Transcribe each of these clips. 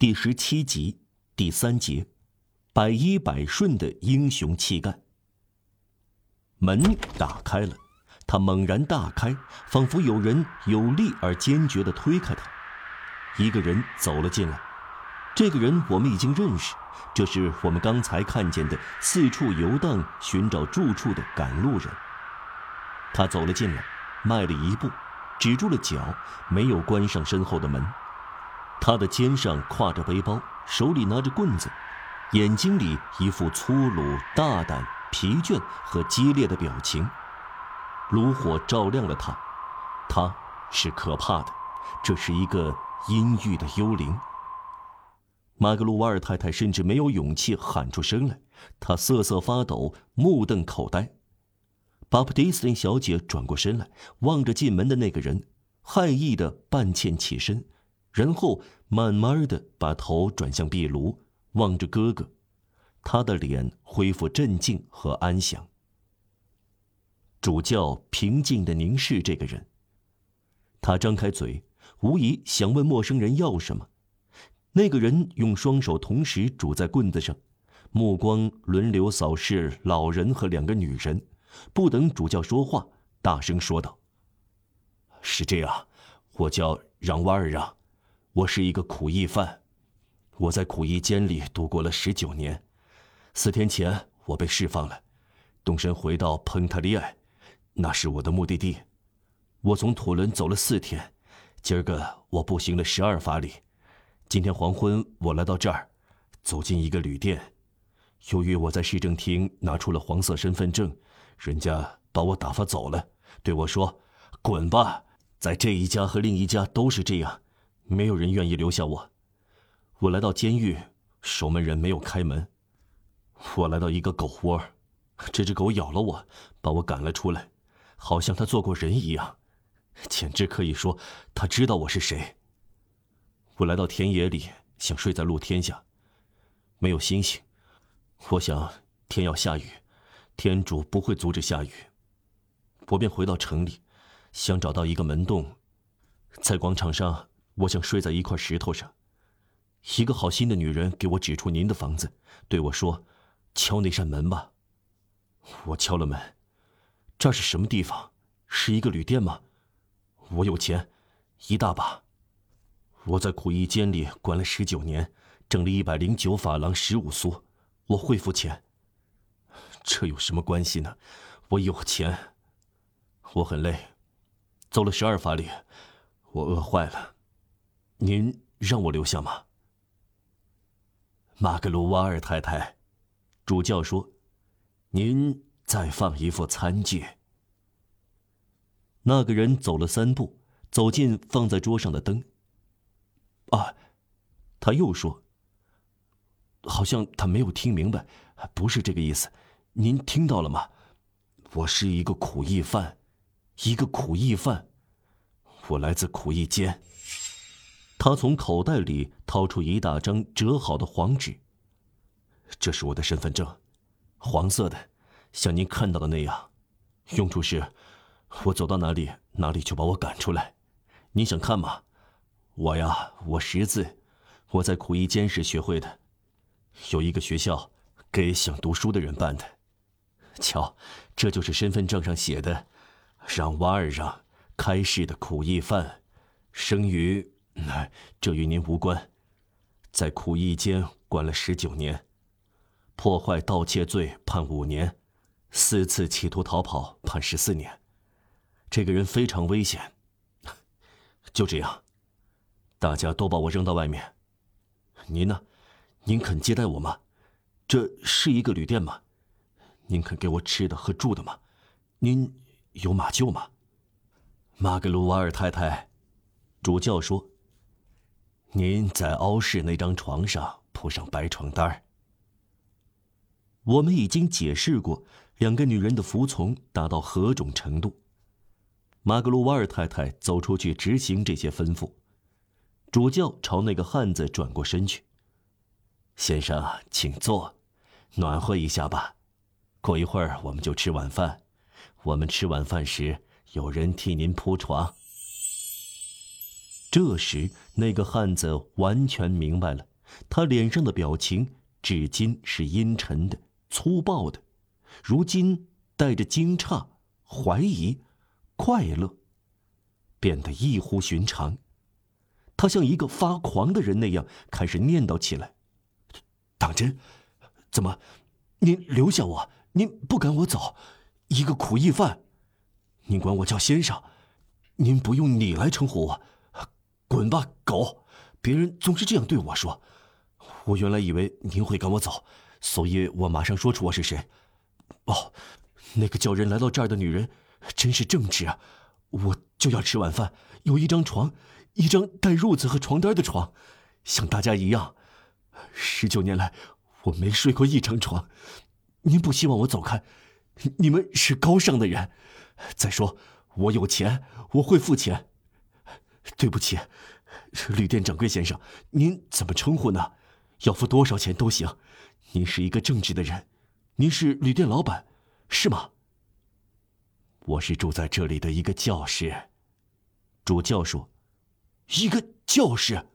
第十七集第三节，百依百顺的英雄气概。门打开了，他猛然大开，仿佛有人有力而坚决的推开他。一个人走了进来，这个人我们已经认识，这是我们刚才看见的四处游荡寻找住处的赶路人。他走了进来，迈了一步。止住了脚，没有关上身后的门。他的肩上挎着背包，手里拿着棍子，眼睛里一副粗鲁、大胆、疲倦和激烈的表情。炉火照亮了他，他是可怕的，这是一个阴郁的幽灵。马格鲁瓦尔太太甚至没有勇气喊出声来，她瑟瑟发抖，目瞪口呆。巴布迪斯林小姐转过身来，望着进门的那个人，害意的半欠起身，然后慢慢的把头转向壁炉，望着哥哥，他的脸恢复镇静和安详。主教平静的凝视这个人。他张开嘴，无疑想问陌生人要什么。那个人用双手同时拄在棍子上，目光轮流扫视老人和两个女人。不等主教说话，大声说道：“是这样，我叫让瓦尔让，我是一个苦役犯，我在苦役监里度过了十九年。四天前我被释放了，动身回到彭塔利埃，那是我的目的地。我从土伦走了四天，今儿个我步行了十二法里。今天黄昏我来到这儿，走进一个旅店，由于我在市政厅拿出了黄色身份证。”人家把我打发走了，对我说：“滚吧！”在这一家和另一家都是这样，没有人愿意留下我。我来到监狱，守门人没有开门。我来到一个狗窝，这只狗咬了我，把我赶了出来，好像它做过人一样，简直可以说它知道我是谁。我来到田野里，想睡在露天下，没有星星，我想天要下雨。天主不会阻止下雨，我便回到城里，想找到一个门洞，在广场上，我想睡在一块石头上。一个好心的女人给我指出您的房子，对我说：“敲那扇门吧。”我敲了门，这是什么地方？是一个旅店吗？我有钱，一大把。我在苦役监里关了十九年，挣了一百零九法郎十五苏，我会付钱。这有什么关系呢？我有钱。我很累，走了十二法里，我饿坏了。您让我留下吗？马格鲁瓦尔太太，主教说：“您再放一副餐具。”那个人走了三步，走进放在桌上的灯。啊，他又说：“好像他没有听明白，不是这个意思。”您听到了吗？我是一个苦役犯，一个苦役犯。我来自苦役监。他从口袋里掏出一大张折好的黄纸。这是我的身份证，黄色的，像您看到的那样。用处是，我走到哪里，哪里就把我赶出来。您想看吗？我呀，我识字，我在苦役监时学会的，有一个学校给想读书的人办的。瞧，这就是身份证上写的，让瓦尔让开市的苦役犯，生于……这与您无关，在苦役间关了十九年，破坏盗窃罪判五年，四次企图逃跑判十四年。这个人非常危险。就这样，大家都把我扔到外面。您呢？您肯接待我吗？这是一个旅店吗？您肯给我吃的和住的吗？您有马厩吗？马格鲁瓦尔太太，主教说：“您在凹室那张床上铺上白床单我们已经解释过两个女人的服从达到何种程度。马格鲁瓦尔太太走出去执行这些吩咐。主教朝那个汉子转过身去：“先生，请坐，暖和一下吧。”过一会儿我们就吃晚饭，我们吃晚饭时有人替您铺床。这时那个汉子完全明白了，他脸上的表情至今是阴沉的、粗暴的，如今带着惊诧、怀疑、快乐，变得异乎寻常。他像一个发狂的人那样开始念叨起来：“当真？怎么？您留下我？您不赶我走？一个苦役犯？您管我叫先生？您不用你来称呼我？滚吧，狗！别人总是这样对我说。我原来以为您会赶我走，所以我马上说出我是谁。哦，那个叫人来到这儿的女人，真是正直啊！我就要吃晚饭，有一张床。”一张带褥子和床单的床，像大家一样。十九年来，我没睡过一张床。您不希望我走开？你们是高尚的人。再说，我有钱，我会付钱。对不起，旅店掌柜先生，您怎么称呼呢？要付多少钱都行。您是一个正直的人，您是旅店老板，是吗？我是住在这里的一个教师。主教说。一个教师，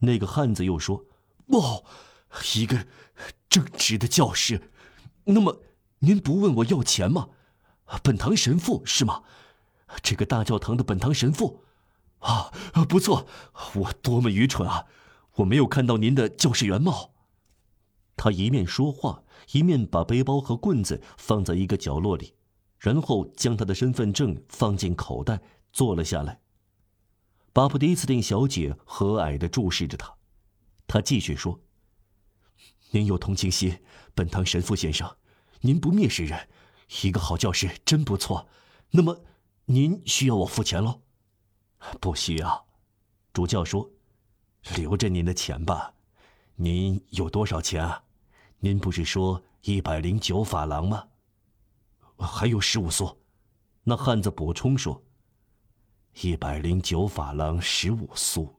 那个汉子又说：“哦，一个正直的教师。那么，您不问我要钱吗？本堂神父是吗？这个大教堂的本堂神父。啊，不错。我多么愚蠢啊！我没有看到您的教室原貌。”他一面说话，一面把背包和棍子放在一个角落里，然后将他的身份证放进口袋，坐了下来。巴布迪斯汀小姐和蔼地注视着他，他继续说：“您有同情心，本堂神父先生，您不蔑视人，一个好教师真不错。那么，您需要我付钱喽？不需要。”主教说：“留着您的钱吧。您有多少钱啊？您不是说一百零九法郎吗？还有十五苏。”那汉子补充说。一百零九法郎十五苏。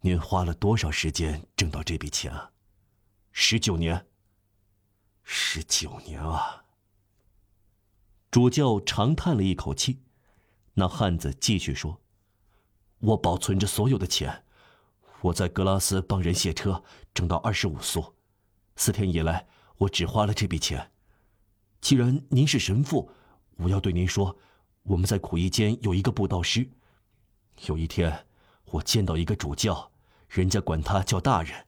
您花了多少时间挣到这笔钱啊？十九年。十九年啊！主教长叹了一口气。那汉子继续说：“我保存着所有的钱，我在格拉斯帮人卸车，挣到二十五苏。四天以来，我只花了这笔钱。既然您是神父，我要对您说。”我们在苦役间有一个布道师。有一天，我见到一个主教，人家管他叫大人。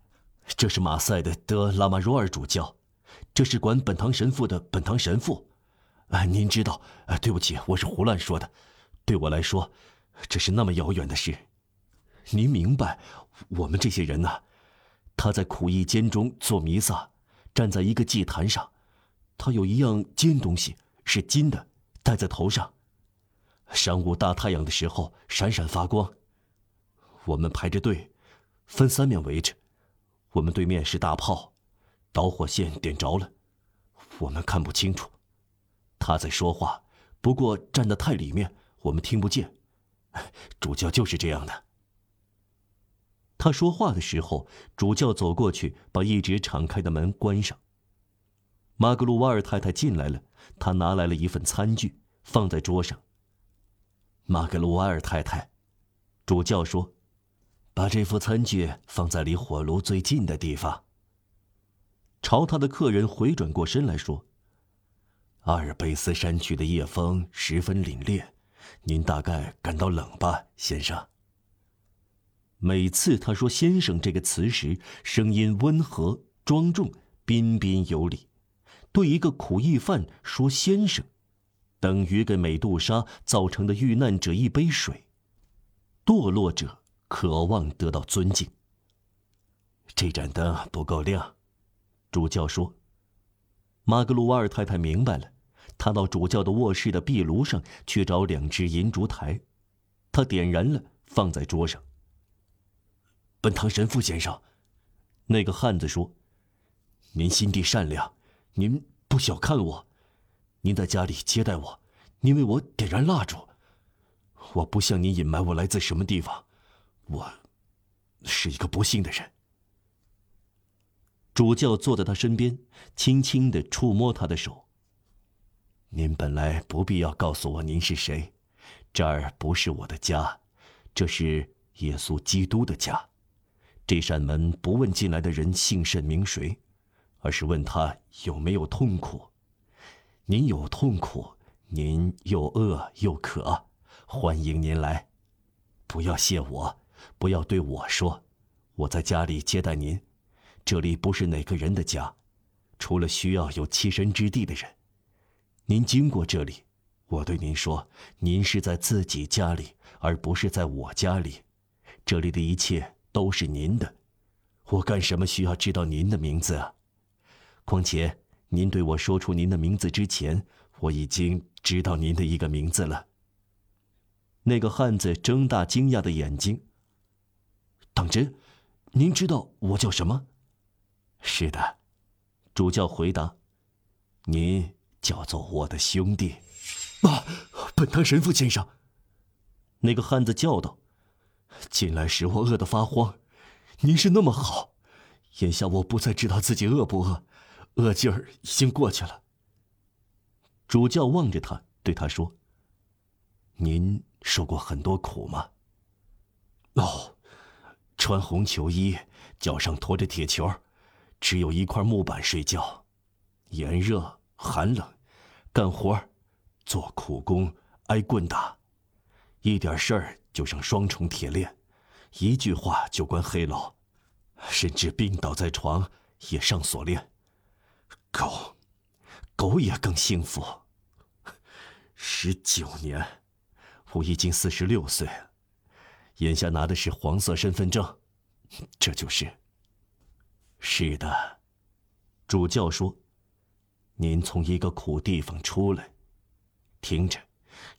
这是马赛的德拉马若尔主教，这是管本堂神父的本堂神父。啊，您知道？啊，对不起，我是胡乱说的。对我来说，这是那么遥远的事。您明白，我们这些人呢？他在苦役间中做弥撒，站在一个祭坛上，他有一样尖东西，是金的，戴在头上。晌午大太阳的时候，闪闪发光。我们排着队，分三面围着。我们对面是大炮，导火线点着了，我们看不清楚。他在说话，不过站得太里面，我们听不见。主教就是这样的。他说话的时候，主教走过去，把一直敞开的门关上。马格鲁瓦尔太太进来了，她拿来了一份餐具，放在桌上。马格鲁瓦尔太太，主教说：“把这副餐具放在离火炉最近的地方。”朝他的客人回转过身来说：“阿尔卑斯山区的夜风十分凛冽，您大概感到冷吧，先生？”每次他说“先生”这个词时，声音温和庄重、彬彬有礼。对一个苦役犯说“先生”。等于给美杜莎造成的遇难者一杯水。堕落者渴望得到尊敬。这盏灯不够亮，主教说。马格鲁瓦尔太太明白了，他到主教的卧室的壁炉上去找两只银烛台，他点燃了，放在桌上。本堂神父先生，那个汉子说：“您心地善良，您不小看我。”您在家里接待我，您为我点燃蜡烛。我不向您隐瞒我来自什么地方，我是一个不幸的人。主教坐在他身边，轻轻的触摸他的手。您本来不必要告诉我您是谁，这儿不是我的家，这是耶稣基督的家，这扇门不问进来的人姓甚名谁，而是问他有没有痛苦。您有痛苦，您又饿又渴，欢迎您来。不要谢我，不要对我说，我在家里接待您。这里不是哪个人的家，除了需要有栖身之地的人。您经过这里，我对您说，您是在自己家里，而不是在我家里。这里的一切都是您的，我干什么需要知道您的名字啊？况且，您对我说出您的名字之前，我已经知道您的一个名字了。那个汉子睁大惊讶的眼睛。当真？您知道我叫什么？是的，主教回答：“您叫做我的兄弟。”啊，本堂神父先生。那个汉子叫道：“进来时我饿得发慌，您是那么好，眼下我不再知道自己饿不饿，饿劲儿已经过去了。”主教望着他，对他说：“您受过很多苦吗？”“哦，穿红球衣，脚上拖着铁球。”只有一块木板睡觉，炎热寒冷，干活做苦工，挨棍打，一点事儿就上双重铁链，一句话就关黑牢，甚至病倒在床也上锁链。狗，狗也更幸福。十九年，我已经四十六岁，眼下拿的是黄色身份证，这就是。是的，主教说：“您从一个苦地方出来，听着，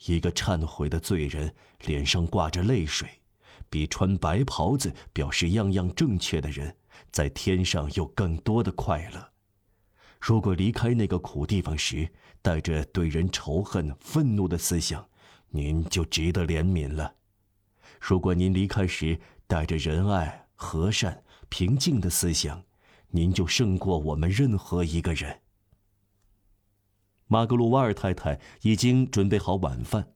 一个忏悔的罪人脸上挂着泪水，比穿白袍子表示样样正确的人，在天上有更多的快乐。如果离开那个苦地方时带着对人仇恨、愤怒的思想，您就值得怜悯了；如果您离开时带着仁爱、和善、平静的思想，您就胜过我们任何一个人。马格鲁瓦尔太太已经准备好晚饭，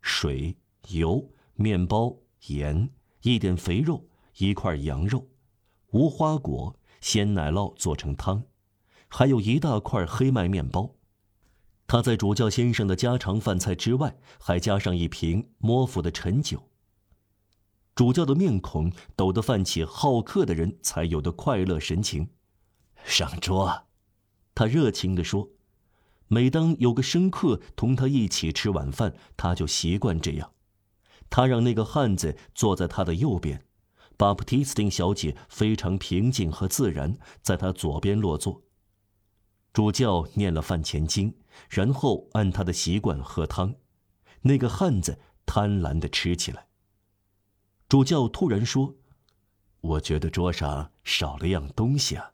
水、油、面包、盐，一点肥肉，一块羊肉，无花果，鲜奶酪做成汤，还有一大块黑麦面包。他在主教先生的家常饭菜之外，还加上一瓶莫府的陈酒。主教的面孔抖得泛起好客的人才有的快乐神情。上桌，他热情地说：“每当有个生客同他一起吃晚饭，他就习惯这样。他让那个汉子坐在他的右边，巴普蒂斯汀小姐非常平静和自然，在他左边落座。主教念了饭前经，然后按他的习惯喝汤。那个汉子贪婪地吃起来。”主教突然说：“我觉得桌上少了样东西啊。”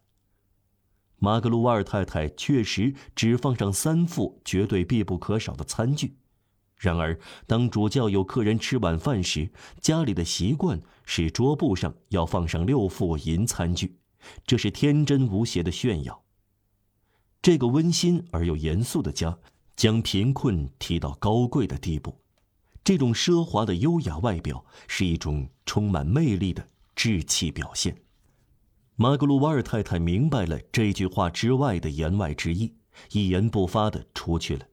马格鲁瓦尔太太确实只放上三副绝对必不可少的餐具。然而，当主教有客人吃晚饭时，家里的习惯是桌布上要放上六副银餐具，这是天真无邪的炫耀。这个温馨而又严肃的家，将贫困提到高贵的地步。这种奢华的优雅外表是一种充满魅力的志气表现。马格鲁瓦尔太太明白了这句话之外的言外之意，一言不发地出去了。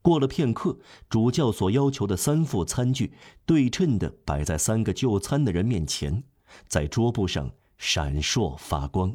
过了片刻，主教所要求的三副餐具对称地摆在三个就餐的人面前，在桌布上闪烁发光。